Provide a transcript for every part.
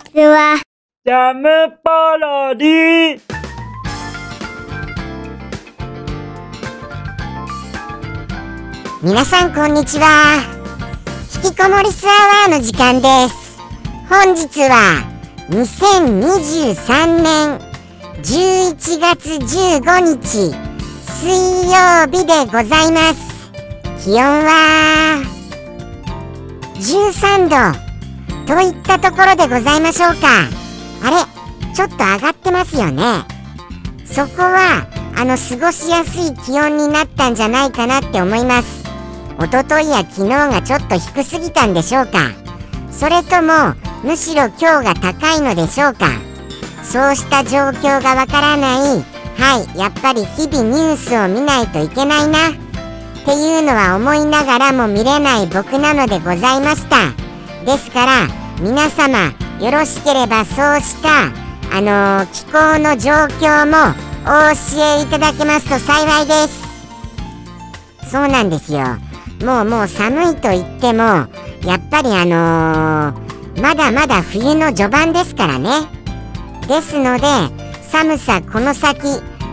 ちは。ジャムパロディ皆さんこんにちは。引きこもりスアワーの時間です。本日は2023年11月15日水曜日でございます。気温は13度といったところでございましょうか。あれちょっと上がってますよね。そこはあの過ごしやすい気温になったんじゃないかなって思います。一昨日や昨日がちょっと低すぎたんでしょうか。それともむしろ今日が高いのでしょうか。そうした状況がわからない。はいやっぱり日々ニュースを見ないといけないな。っていうのは思いながらも見れない僕なのでございました。ですから皆様よろしければそうしたあの、気候の状況もお教えいただけますと幸いです。そうなんですよ。もうもう寒いと言ってもやっぱりあのー、まだまだ冬の序盤ですからね。ですので寒さこの先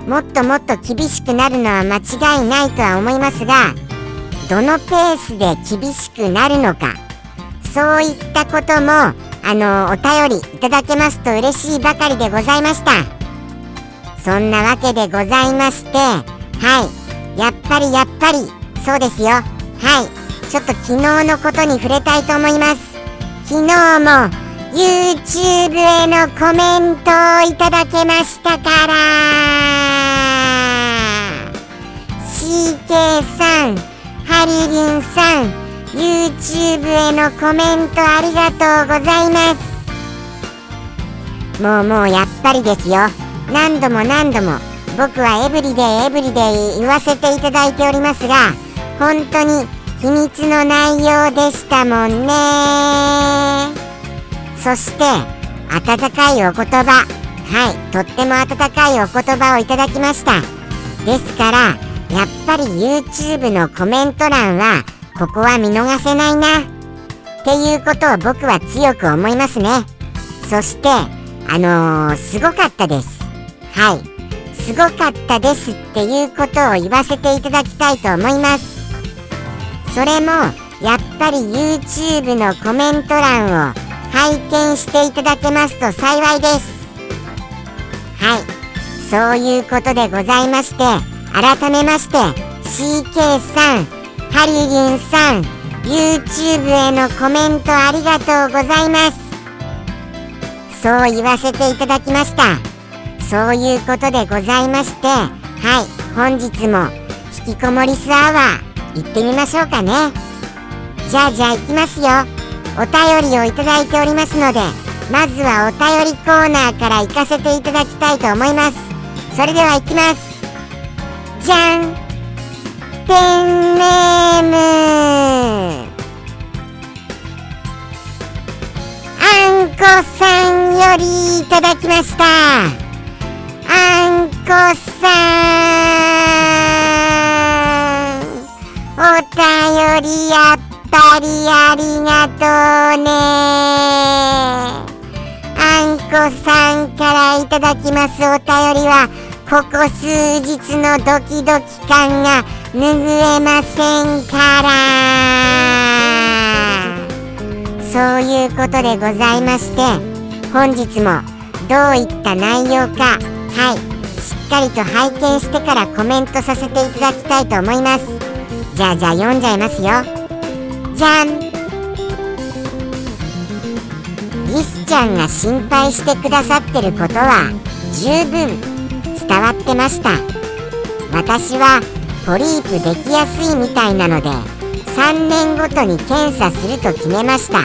もっともっと厳しくなるのは間違いないとは思いますがどのペースで厳しくなるのかそういったこともあの、お便りいただけますと嬉しいばかりでございました。そんなわけでございましてはい。やっぱりやっぱり。そうですよ。はい。ちょっと昨日のことに触れたいと思います。昨日も YouTube へのコメントをいただけましたから。CK さんハリリンさん YouTube へのコメントありがとうございます。もうもうやっぱりですよ。何度も何度も僕はエブリデイエブリデイ言わせていただいておりますが本当に秘密の内容でしたもんね。そして温かいお言葉。はいとっても温かいお言葉をいただきました。ですからやっぱり YouTube のコメント欄はここは見逃せないな。っていうことを僕は強く思いますね。そしてあのー、すごかったです。はい。すごかったですっていうことを言わせていただきたいと思います。それもやっぱり YouTube のコメント欄を拝見していただけますと幸いです。はい。そういうことでございまして改めまして CK さん。ハリリンさん YouTube へのコメントありがとうございます。そう言わせていただきました。そういうことでございましてはい本日も引きこもりスアワー行ってみましょうかね。じゃあじゃあ行きますよ。お便りをいただいておりますのでまずはお便りコーナーから行かせていただきたいと思います。それでは行きます。じゃん。ペンネームあんこさんよりいただきました。あんこさん。お便りやっぱりありがとうね。あんこさんからいただきますお便りはここ数日のドキドキ感が拭えませんから。そういうことでございまして本日もどういった内容かはいしっかりと拝見してからコメントさせていただきたいと思います。じゃあじゃあ読んじゃいますよ。じゃん。リスちゃんが心配してくださってることは十分伝わってました。私はポリープできやすいみたいなので3年ごとに検査すると決めました。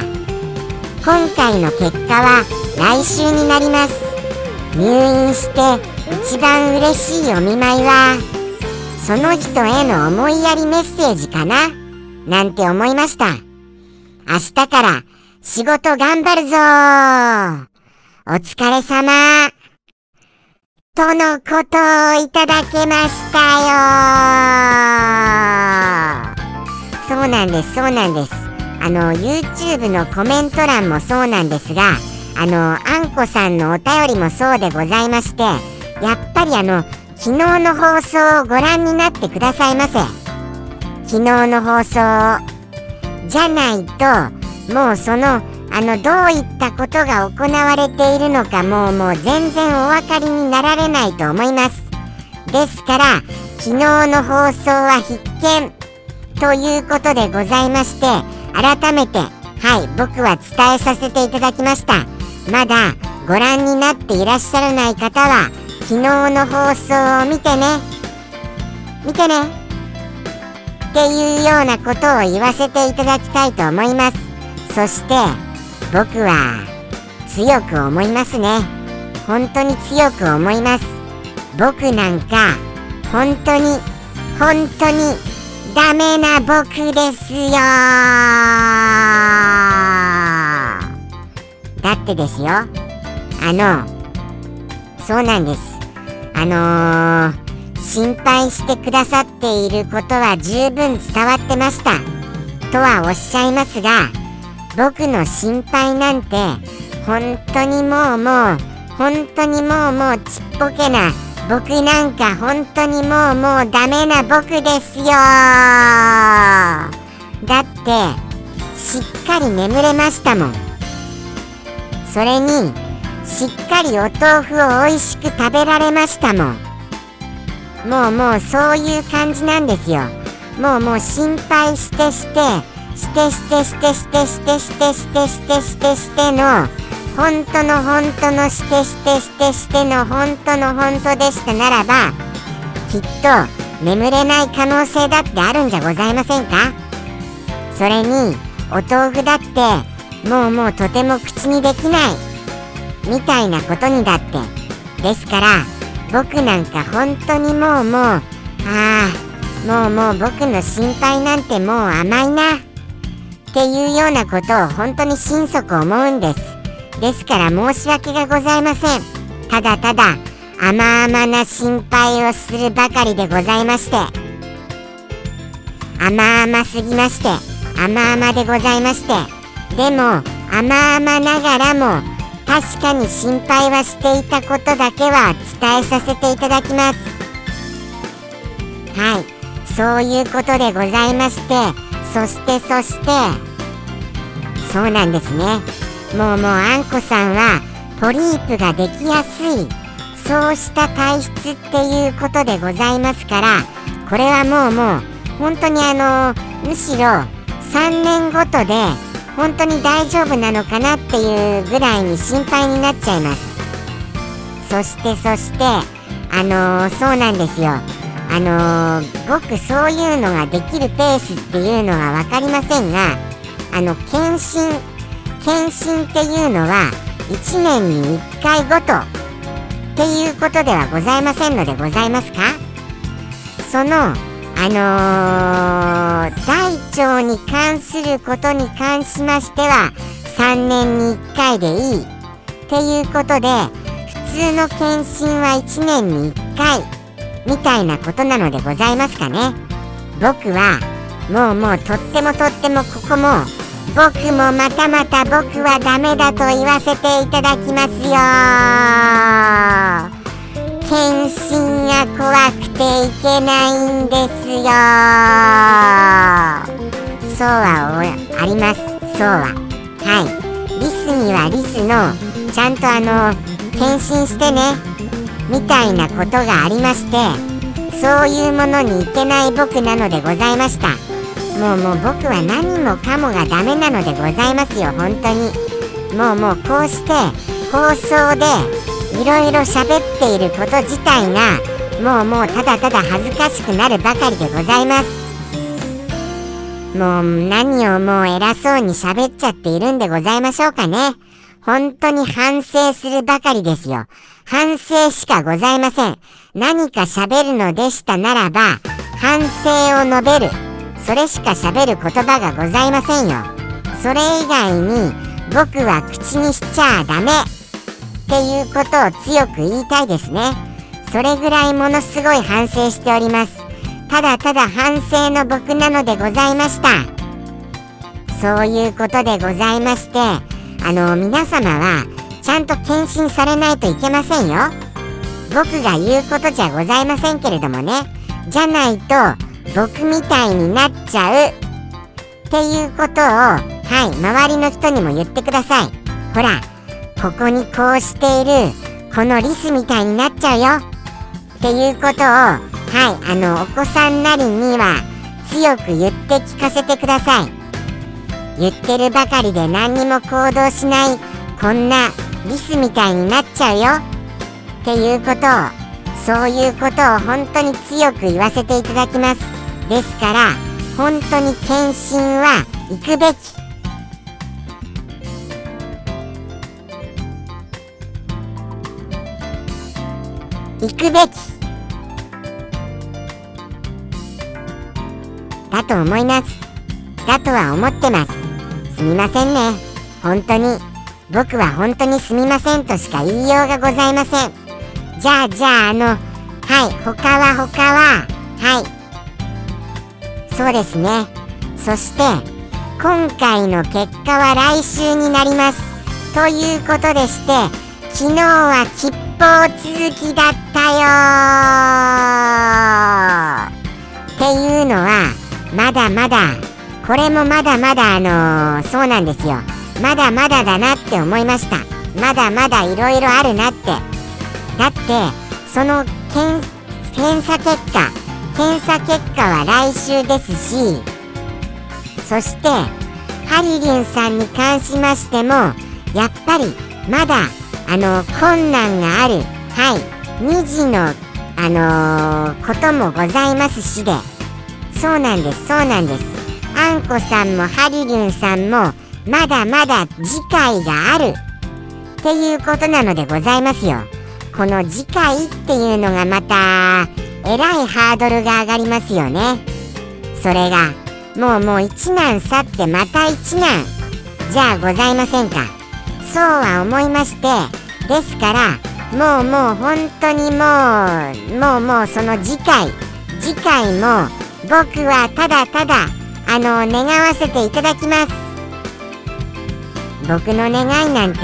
今回の結果は来週になります。入院して一番嬉しいお見舞いはその人への思いやりメッセージかな？なんて思いました。明日から仕事頑張るぞお疲れ様。とのことをいただけましたよなんです、そうなんです。あの、YouTube のコメント欄もそうなんですが、あのあんこさんのお便りもそうでございましてやっぱりあの昨日の放送をご覧になってくださいませ。昨日の放送じゃないともうそのあのどういったことが行われているのかもうもう全然お分かりになられないと思います。ですから昨日の放送は必見。ということでございまして改めてはい僕は伝えさせていただきました。まだご覧になっていらっしゃらない方は昨日の放送を見てね。見てね。っていうようなことを言わせていただきたいと思います。そして僕は強く思いますね。本当に強く思います。僕なんか本当に本当にダメな僕ですよ。だってですよ。あのそうなんです。あのー、心配してくださっていることは十分伝わってました。とはおっしゃいますが僕の心配なんて本当にもうもう本当にもうもうちっぽけな僕なんか本当にもうもうダメな僕ですよ。だってしっかり眠れましたもん。それにしっかりお豆腐を美味しく食べられましたもん。もうもうそういう感じなんですよ。もうもう心配してしてしてしてしてしてしてしてしてしてしてしての本当の本当のしてしてしてしての本当の本当でしたならばきっと眠れない可能性だってあるんじゃございませんかそれにお豆腐だってもうもうとても口にできないみたいなことにだってですから僕なんか本当にもうもうああもうもう僕の心配なんてもう甘いなっていうようなことを本当に心底思うんです。ですから申し訳がございません。ただただ甘々な心配をするばかりでございまして甘々すぎまして甘々でございましてでも甘々ながらも確かに心配はしていたことだけは伝えさせていただきます。はい。そういうことでございましてそしてそして。そうなんですね。もうもうあんこさんはポリープができやすい。そうした体質っていうことでございますからこれはもうもう本当にあのむしろ3年ごとで本当に大丈夫なのかなっていうぐらいに心配になっちゃいます。そしてそしてあのー、そうなんですよ。あのー、僕そういうのができるペースっていうのは分かりませんがあの検診検診っていうのは1年に1回ごとっていうことではございませんのでございますか？そのあのー、大腸に関することに関しましては3年に1回でいいっていうことで普通の検診は1年に1回。みたいなことなのでございますかね。僕はもうもうとってもとってもここも僕もまたまた僕はダメだと言わせていただきますよ。検診が怖くていけないんですよ。そうはあります。そうは。はい。リスにはリスのちゃんとあの検診してね。みたいなことがありましてそういうものにいけない僕なのでございました。もうもう僕は何もかもがダメなのでございますよ本当に。もうもうこうして放送でいろいろ喋っていること自体がもうもうただただ恥ずかしくなるばかりでございます。もう何をもう偉そうに喋っちゃっているんでございましょうかね。本当に反省するばかりですよ。反省しかございません。何か喋るのでしたならば反省を述べる。それしか喋る言葉がございませんよ。それ以外に僕は口にしちゃダメ。っていうことを強く言いたいですね。それぐらいものすごい反省しております。ただただ反省の僕なのでございました。そういうことでございましてあの皆様はちゃんと検診されないといけませんよ。僕が言うことじゃございませんけれどもね。じゃないと僕みたいになっちゃう。っていうことをはい周りの人にも言ってください。ほらここにこうしているこのリスみたいになっちゃうよ。っていうことをはいあのお子さんなりには強く言って聞かせてください。言ってるばかりで何にも行動しないこんなリスみたいになっちゃうよ。っていうことをそういうことを本当に強く言わせていただきます。ですから本当に検診は行くべき。行くべき。だと思います。だとは思ってます。すみませんね。本当に。僕は本当にすみませんとしか言いようがございません。じゃあじゃああのはい他は他は。はい。そうですね。そして今回の結果は来週になります。ということでして昨日は吉報続きだったよっていうのはまだまだこれもまだまだあのー、そうなんですよ。まだまだだなって思いました。まだまだいろいろあるなって。だってその検査結果。検査結果は来週ですしそしてハリリンさんに関しましてもやっぱりまだあの困難がある。はい。2時のあのー、こともございますしで。そうなんですそうなんです。あんこさんもハリリンさんもまだまだ次回がある。っていうことなのでございますよ。この次回っていうのがまたえらいハードルが上がりますよね。それがもうもう一難去ってまた一難。じゃあございませんか。そうは思いまして。ですからもうもう本当にもうもうもうその次回。次回も僕はただただあの願わせていただきます。僕の願いなんて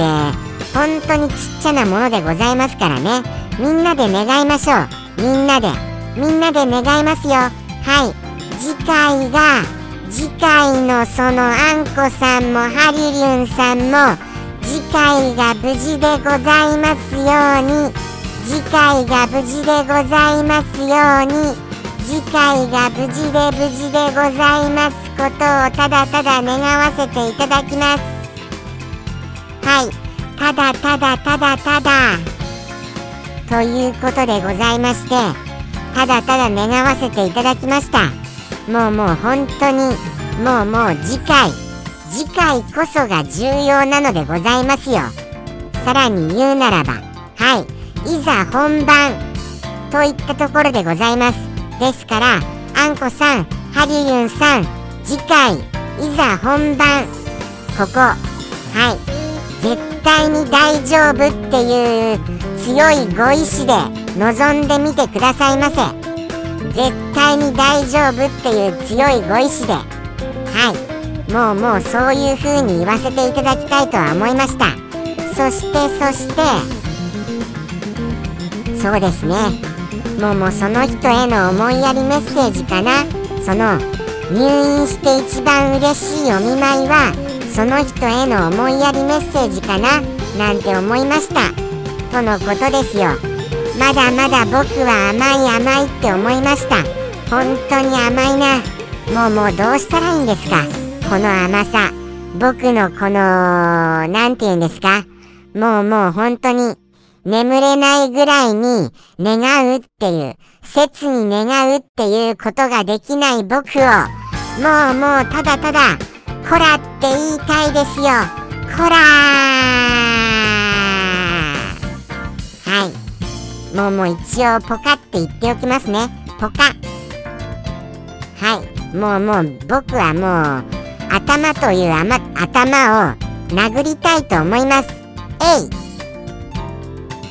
本当にちっちゃなものでございますからね。みんなで願いましょう。みんなで。みんなで願いますよ。はい。次回が次回のそのあんこさんもハリリュンさんも次回が無事でございますように。次回が無事でございますように。次回が無事で無事でございます。ことをただただ願わせていただきます。はい。ただただただただ。ということでございましてただただ願わせていただきました。もうもう本当にもうもう次回次回こそが重要なのでございますよ。さらに言うならばはい。いざ本番といったところでございます。ですからあんこさんハリユンさん次回いざ本番。ここ。はい。絶対に大丈夫っていう強いご意志で臨んでみてくださいませ。絶対に大丈夫っていう強いご意志で。はい。もうもうそういう風に言わせていただきたいとは思いました。そしてそしてそうですね。もうもうその人への思いやりメッセージかな。その入院して一番嬉しいお見舞いはその人への思いやりメッセージかな。なんて思いました。とのことですよ。まだまだ僕は甘い甘いって思いました。本当に甘いな。もうもうどうしたらいいんですか。この甘さ。僕のこの何て言うんですか。もうもう本当に眠れないぐらいに願うっていう切に願うっていうことができない僕をもうもうただただこらって言いたいですよ。こらはい。もうもう一応ポカって言っておきますね。ポカ。はい。もうもう僕はもう頭という頭を殴りたいと思います。えい。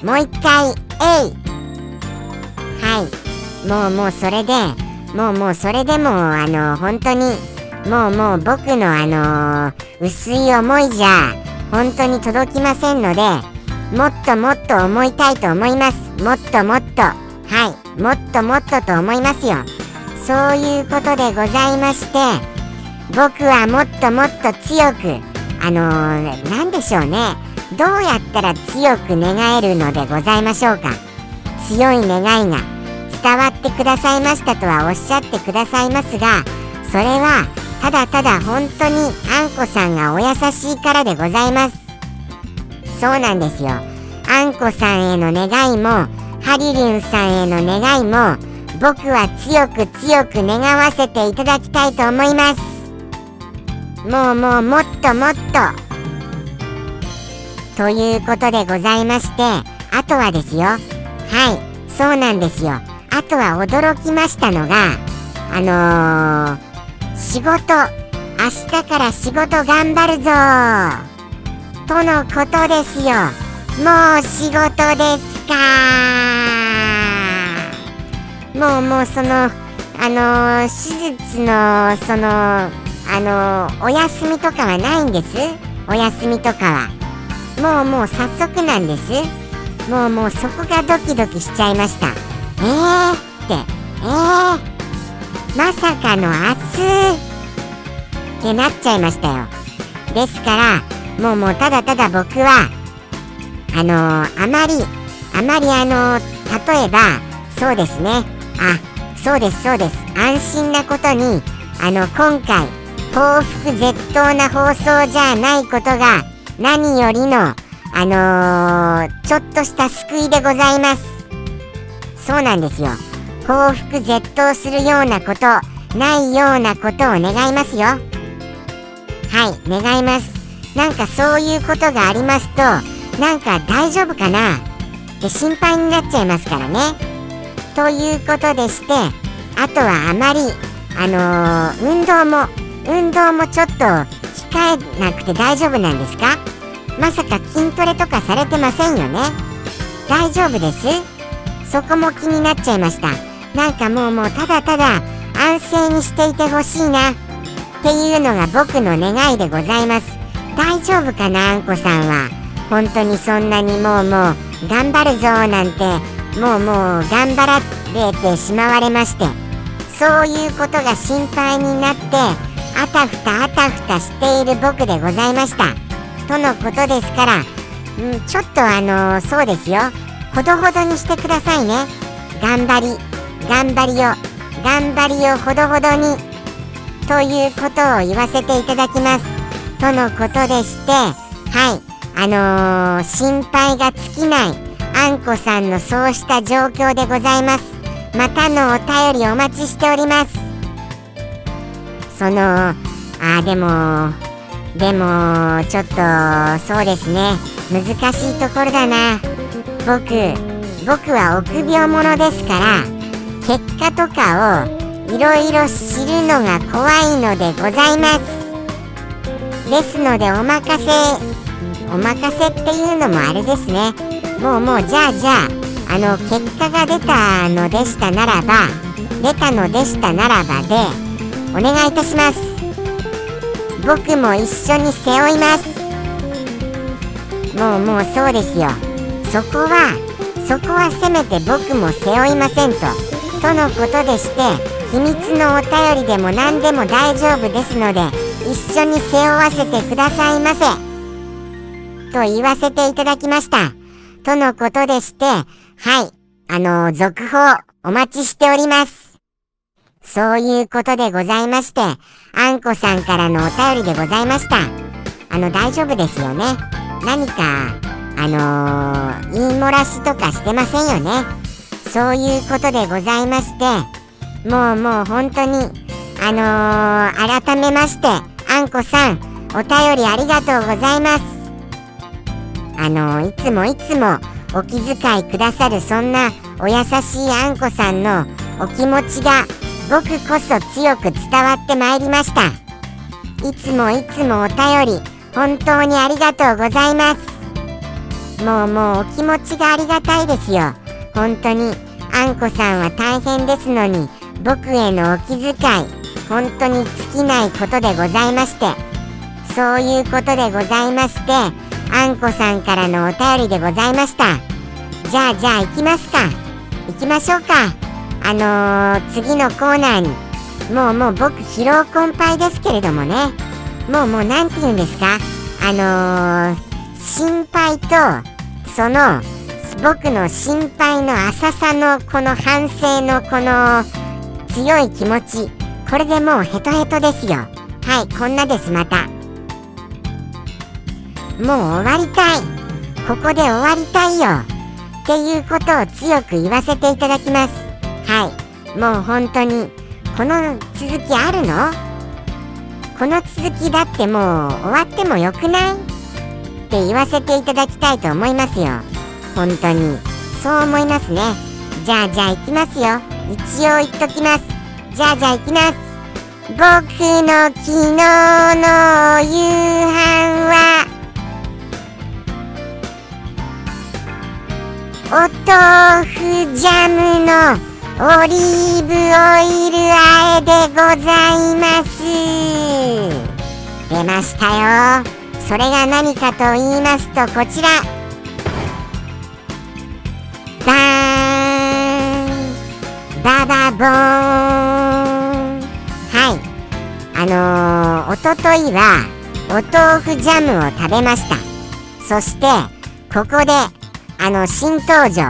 もう一回えい。はい。もうもうそれでもうもうそれでもあの本当にもうもう僕のあの、薄い思いじゃ本当に届きませんのでもっともっと思いたいと思います。もっともっと。はい。もっともっとと思いますよ。そういうことでございまして僕はもっともっと強くあのー、何でしょうね。どうやったら強く願えるのでございましょうか？強い願いが伝わってくださいましたとはおっしゃってくださいますがそれはただただ本当にあんこさんがお優しいからでございます。そうなんですよ。あんこさんへの願いもハリリンさんへの願いも僕は強く強く願わせていただきたいと思います。もうもうもっともっとということでございましてあとはですよ。はい。そうなんですよ。あとは驚きましたのがあのー、仕事。明日から仕事頑張るぞ。とのことですよ。もう仕事ですか。もうもうそのあのー、手術のそのあのー、お休みとかはないんです？お休みとかは。もうもう早速なんです。もうもうそこがドキドキしちゃいました。えーって。えー。まさかの明日ってなっちゃいましたよ。ですからもうもうただただ僕はあのー、あまりあまりあのー、例えばそうですね。あそうですそうです。安心なことにあの今回幸福絶倒な放送じゃないことが何よりの、あのー、ちょっとした救いでございます。そうなんですよ。幸福絶倒するようなこと、ないようなことを願いますよ。はい、願います。なんかそういうことがありますと、なんか大丈夫かな？って心配になっちゃいますからね。ということでして、あとはあまり、あのー、運動も、運動もちょっと控えなくて大丈夫なんですか？まさか筋トレとかされてませんよね。大丈夫です？そこも気になっちゃいました。なんかもうもうただただ安静にしていてほしいな。っていうのが僕の願いでございます。大丈夫かなあんこさんは？本当にそんなにもうもう頑張るぞなんてもうもう頑張られてしまわれまして。そういうことが心配になってあたふたあたふたしている僕でございました。とのことですから、うん、ちょっとあの、そうですよ。ほどほどにしてくださいね。頑張り。頑張りを。頑張りをほどほどに。ということを言わせていただきます。とのことでしてはい。あのー、心配が尽きない。あんこさんのそうした状況でございます。またのお便りお待ちしております。そのあでもでもちょっとそうですね。難しいところだな。僕僕は臆病者ですから結果とかをいろいろ知るのが怖いのでございます。ですのでお任せお任せっていうのもあれですね。もうもうじゃあじゃああの結果が出たのでしたならば出たのでしたならばでお願いいたします。僕も一緒に背負います。もうもうそうですよ。そこはそこはせめて僕も背負いませんと。とのことでして秘密のお便りでも何でも大丈夫ですので一緒に背負わせてくださいませ。と言わせていただきました。とのことでしてはい。あの続報お待ちしております。そういうことでございまして、あんこさんからのお便りでございました。あの、大丈夫ですよね。何か、あのー、言い漏らしとかしてませんよね。そういうことでございまして、もうもう本当に、あのー、改めまして、あんこさん、お便りありがとうございます。あのー、いつもいつもお気遣いくださるそんなお優しいあんこさんのお気持ちが僕こそ強く伝わってまいりました。いつもいつもお便り本当にありがとうございます。もうもうお気持ちがありがたいですよ。本当にあんこさんは大変ですのに僕へのお気遣い本当に尽きないことでございましてそういうことでございましてああんこさんからのお便りでございました。じゃあじゃあ行きますか。行きましょうか。あのー、次のコーナーにもうもう僕疲労困憊ですけれどもね。もうもう何て言うんですか？あのー、心配とその僕の心配の浅さのこの反省のこの強い気持ちこれでもうヘトヘトですよ。はいこんなですまた。もう終わりたい。ここで終わりたいよ。っていうことを強く言わせていただきます。はい。もう本当にこの続きあるの？この続きだってもう終わってもよくない？って言わせていただきたいと思いますよ。本当にそう思いますね。じゃあじゃあ行きますよ。一応言っときます。じゃあじゃあ行きます。僕の昨日の夕飯は？お豆腐ジャムのオリーブオイルあえでございます。出ましたよ。それが何かと言いますとこちら。バーン。ババボーン。はい。あのー、おとといはお豆腐ジャムを食べました。そしてここであの新登場。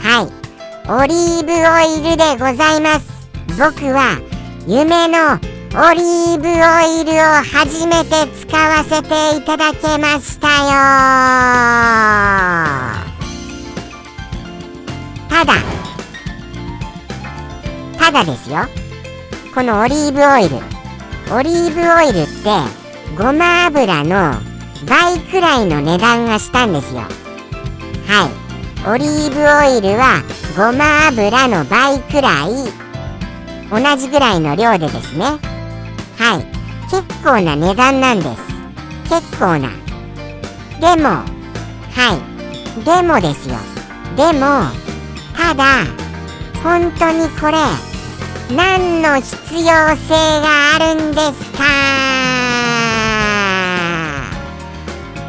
はい。オリーブオイルでございます。僕は夢のオリーブオイルを初めて使わせていただけましたよ。ただただですよ。このオリーブオイル。オリーブオイルってごま油の倍くらいの値段がしたんですよ。はい。オリーブオイルはごま油の倍くらい。同じぐらいの量でですね。はい。結構な値段なんです。結構な。でもはい。でもですよ。でもただ本当にこれ何の必要性があるんですか？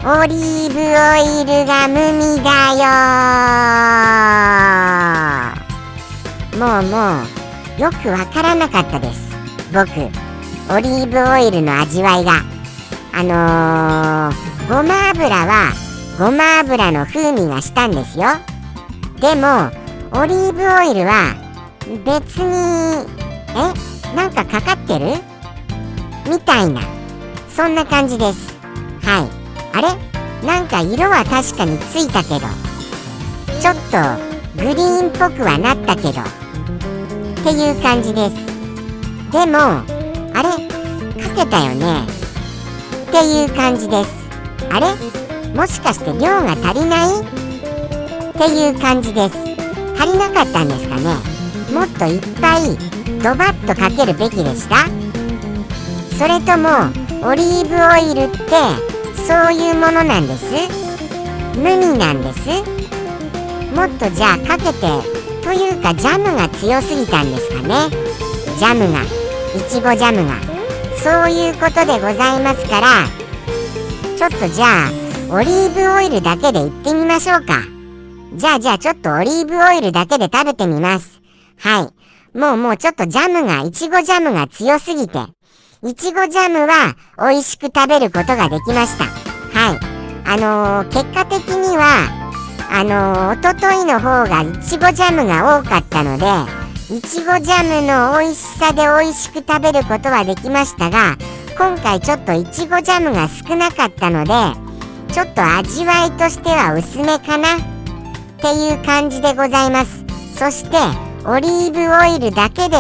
オリーブオイルが無味だよ。もうよくわからなかったです。僕オリーブオイルの味わいが。あのー、ごま油はごま油の風味がしたんですよ。でもオリーブオイルは別にえなんかかかってる？みたいな。そんな感じです。はい。あれ？なんか色は確かについたけど。ちょっとグリーンっぽくはなったけど。っていう感じです。でもあれかけたよね。っていう感じです。あれもしかして量が足りない？っていう感じです。足りなかったんですかね。もっといっぱいドバッとかけるべきでした？それともオリーブオイルってそういうものなんです？無味なんです？もっとじゃあかけてというかジャムが強すぎたんですかね。ジャムがいちごジャムが。そういうことでございますからちょっとじゃあオリーブオイルだけでいってみましょうか。じゃあじゃあちょっとオリーブオイルだけで食べてみます。はい。もうもうちょっとジャムがいちごジャムが強すぎていちごジャムは美味しく食べることができました。はい。あのー、結果的には、あのー、おとといの方がいちごジャムが多かったので、いちごジャムの美味しさで美味しく食べることはできましたが、今回ちょっといちごジャムが少なかったので、ちょっと味わいとしては薄めかなっていう感じでございます。そして、オリーブオイルだけで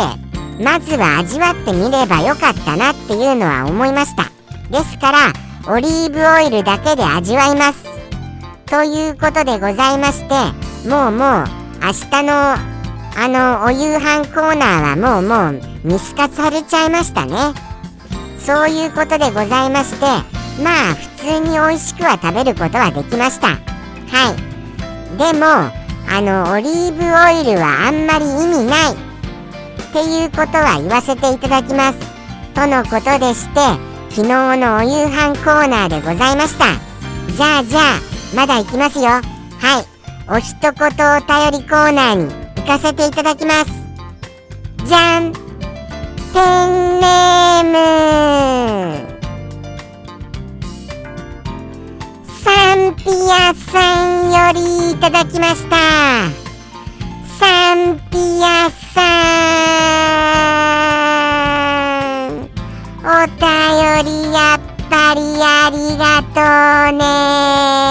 まずは味わってみればよかったなっていうのは思いましたですからオリーブオイルだけで味わいますということでございましてもうもう明日のあのお夕飯コーナーはもうもう見透かされちゃいましたねそういうことでございましてまあ普通に美味しくは食べることはできましたはいでもあのオリーブオイルはあんまり意味ないっていうことは言わせていただきます。とのことでして、昨日のお夕飯コーナーでございました。じゃあじゃあまだ行きますよ。はい。お一言お便りコーナーに行かせていただきます。じゃん。ペンネーム。サンピアさんよりいただきました。サンピアさん。お便りやっぱりありがとうね。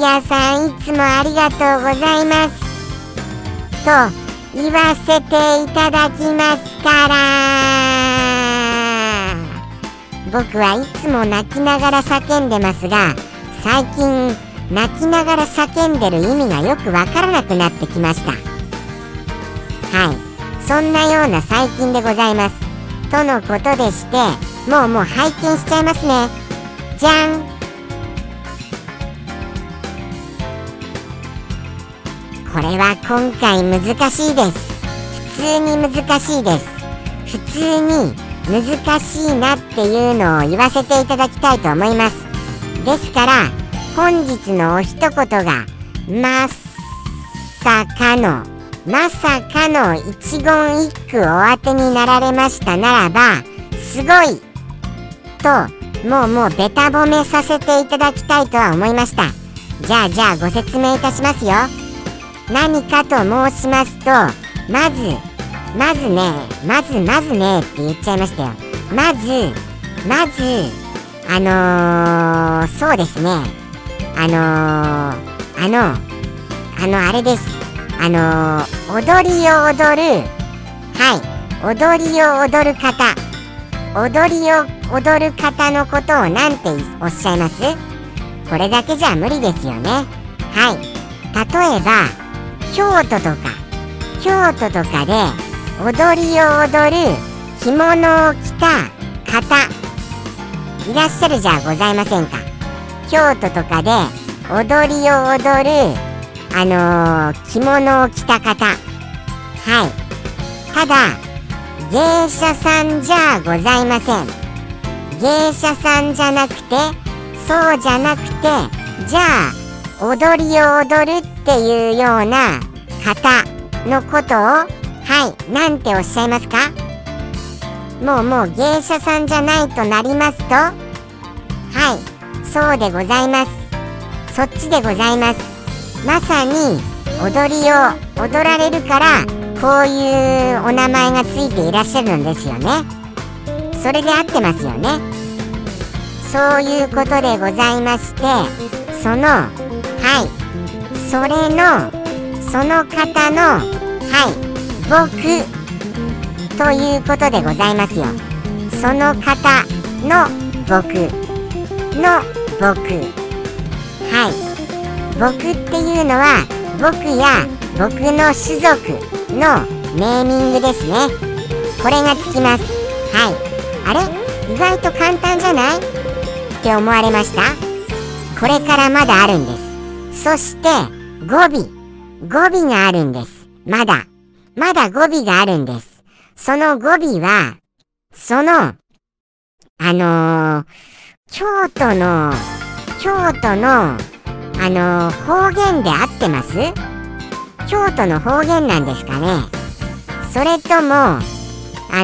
サンピアさんいつもありがとうございます。と言わせていただきますから。僕はいつも泣きながら叫んでますが最近泣きながら叫んでる意味がよくわからなくなってきました。はい。そんなような最近でございます。とのことでしてもうもう拝見しちゃいますね。じゃん。これは今回難しいです。普通に難しいです。普通に難しいなっていうのを言わせていただきたいと思います。ですから本日のお一言がまさかのまさかの一言一句お当てになられましたならばすごいともうもうベタ褒めさせていただきたいとは思いました。じゃあじゃあご説明いたしますよ。何かと申しますとまずまずねまずまずねって言っちゃいましたよ。まずまずあのー、そうですね。あのー、あのあのあれです。あのー、踊りを踊るはい。踊りを踊る方。踊りを踊る方のことを何ておっしゃいます？これだけじゃ無理ですよね。はい。例えば京都とか京都とかで踊りを踊る着物を着た方いらっしゃるじゃございませんか。京都とかで踊りを踊るあのー、着物を着た方。はい。ただ芸者さんじゃございません。芸者さんじゃなくてそうじゃなくてじゃあ踊りを踊るっていうような方のことをはい何ておっしゃいますか？もうもう芸者さんじゃないとなりますとはいそうでございます。そっちでございます。まさに踊りを踊られるからこういうお名前がついていらっしゃるんですよね。それで合ってますよね。そういうことでございましてそのはい。それのその方のはい。僕ということでございますよ。その方の僕の僕。はい。僕っていうのは僕や僕の種族のネーミングですね。これがつきます。はい。あれ？意外と簡単じゃない？って思われました。これからまだあるんです。そして語尾。語尾があるんです。まだ。まだ語尾があるんです。その語尾はそのあのー、京都の京都のあのー、方言で合ってます？京都の方言なんですかね？それともあ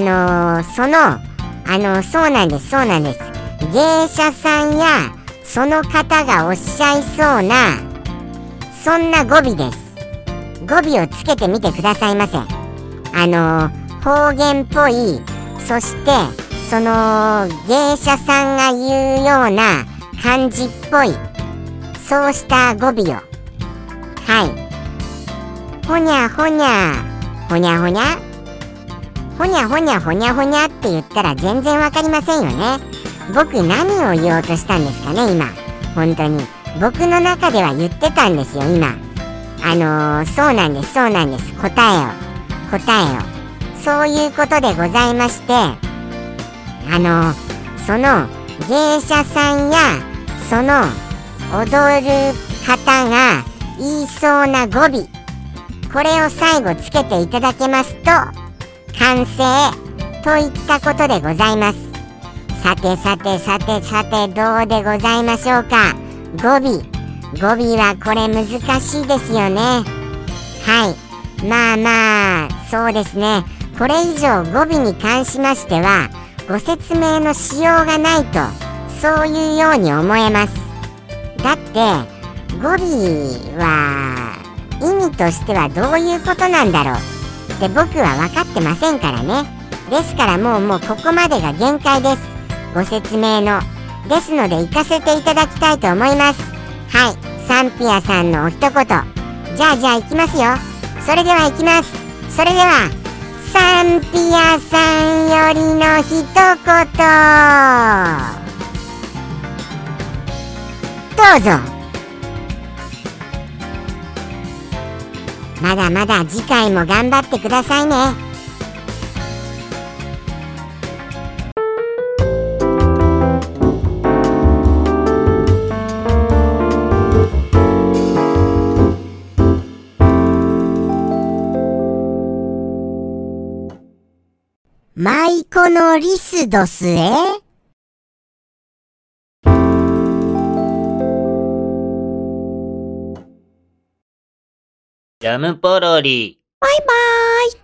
のー、そのあの、そうなんですそうなんです。芸者さんやその方がおっしゃいそうなそんな語尾です。語尾をつけてみてくださいませ。あのー、方言っぽいそしてその芸者さんが言うような感じっぽいそうした語尾を。はい。ほにゃほにゃほにゃほにゃほにゃほにゃほにゃほにゃって言ったら全然わかりませんよね。僕何を言おうとしたんですかね今。本当に。僕の中では言ってたんですよ今。あのー、そうなんですそうなんです。答えを。答えを。そういうことでございましてあのー、その芸者さんやその踊る方が言いそうな語尾。これを最後つけていただけますと完成といったことでございます。さてさてさてさてどうでございましょうか？語尾。語尾はこれ難しいですよね。はい。まあまあそうですね。これ以上語尾に関しましてはご説明のしようがないとそういうように思えます。だって語尾は意味としてはどういうことなんだろう。って僕は分かってませんからね。ですからもうもうここまでが限界です。ご説明のですので行かせていただきたいと思います。はい。サンピアさんのお一言。じゃあじゃあ行きますよ。それでは行きます。それではサンピアさんよりの一言。どうぞ。まだまだ次回も頑張ってくださいね。舞妓のリスドスへ？ジャムポロリ。バイバイ